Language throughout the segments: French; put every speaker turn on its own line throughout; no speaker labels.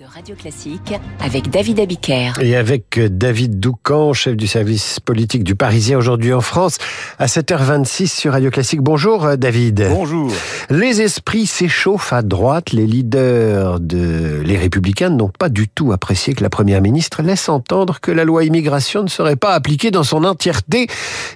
de Radio Classique avec David Abiker.
Et avec David Doucan, chef du service politique du Parisien aujourd'hui en France, à 7h26 sur Radio Classique. Bonjour euh, David.
Bonjour.
Les esprits s'échauffent à droite. Les leaders de les Républicains n'ont pas du tout apprécié que la Première ministre laisse entendre que la loi immigration ne serait pas appliquée dans son entièreté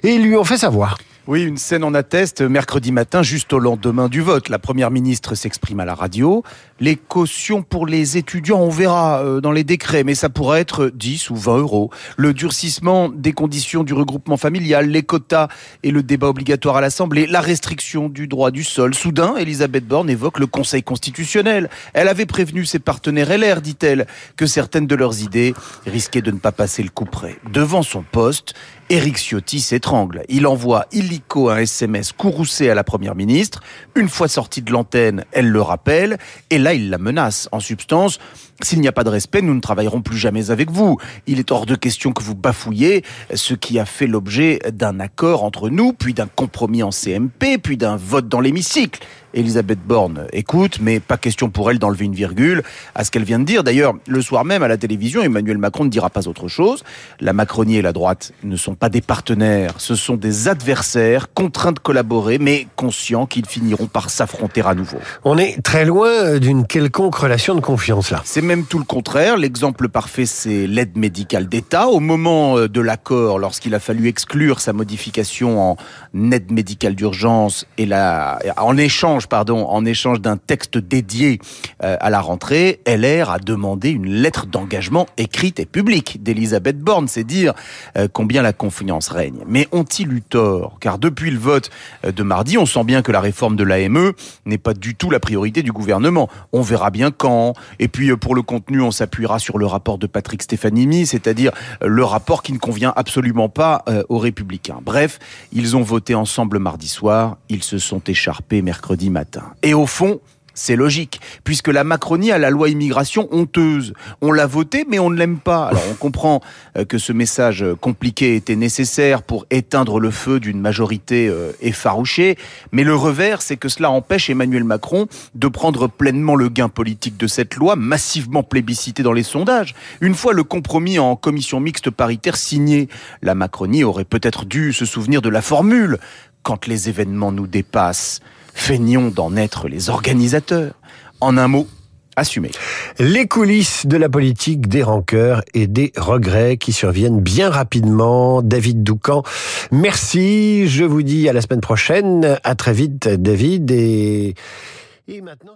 et lui ont fait savoir.
Oui, une scène en atteste. Mercredi matin, juste au lendemain du vote, la première ministre s'exprime à la radio. Les cautions pour les étudiants, on verra euh, dans les décrets, mais ça pourrait être 10 ou 20 euros. Le durcissement des conditions du regroupement familial, les quotas et le débat obligatoire à l'Assemblée, la restriction du droit du sol. Soudain, Elisabeth Borne évoque le Conseil constitutionnel. Elle avait prévenu ses partenaires LR, dit-elle, que certaines de leurs idées risquaient de ne pas passer le coup près. Devant son poste, Éric Ciotti s'étrangle. Il envoie un SMS courroucé à la première ministre. Une fois sortie de l'antenne, elle le rappelle. Et là, il la menace. En substance, s'il n'y a pas de respect, nous ne travaillerons plus jamais avec vous. Il est hors de question que vous bafouillez ce qui a fait l'objet d'un accord entre nous, puis d'un compromis en CMP, puis d'un vote dans l'hémicycle. Elisabeth Borne écoute, mais pas question pour elle d'enlever une virgule à ce qu'elle vient de dire. D'ailleurs, le soir même à la télévision, Emmanuel Macron ne dira pas autre chose. La Macronie et la droite ne sont pas des partenaires, ce sont des adversaires contraints de collaborer, mais conscients qu'ils finiront par s'affronter à nouveau.
On est très loin d'une quelconque relation de confiance là.
C'est même tout le contraire. L'exemple parfait, c'est l'aide médicale d'État. Au moment euh, de l'accord, lorsqu'il a fallu exclure sa modification en aide médicale d'urgence et la, en échange, pardon, en échange d'un texte dédié euh, à la rentrée, LR a demandé une lettre d'engagement écrite et publique d'Elisabeth Borne. C'est dire euh, combien la confiance règne. Mais ont-ils eu tort? Car depuis le vote de mardi, on sent bien que la réforme de l'AME n'est pas du tout la priorité du gouvernement. On verra bien quand. Et puis pour le contenu, on s'appuiera sur le rapport de Patrick Stefanini, c'est-à-dire euh, le rapport qui ne convient absolument pas euh, aux républicains. Bref, ils ont voté ensemble mardi soir, ils se sont écharpés mercredi. Et au fond, c'est logique, puisque la Macronie a la loi immigration honteuse. On l'a votée, mais on ne l'aime pas. Alors on comprend euh, que ce message compliqué était nécessaire pour éteindre le feu d'une majorité euh, effarouchée, mais le revers, c'est que cela empêche Emmanuel Macron de prendre pleinement le gain politique de cette loi, massivement plébiscitée dans les sondages. Une fois le compromis en commission mixte paritaire signé, la Macronie aurait peut-être dû se souvenir de la formule quand les événements nous dépassent feignons d'en être les organisateurs. En un mot, assumer.
Les coulisses de la politique, des rancœurs et des regrets qui surviennent bien rapidement. David Doucan, merci. Je vous dis à la semaine prochaine. À très vite, David. Et, et maintenant,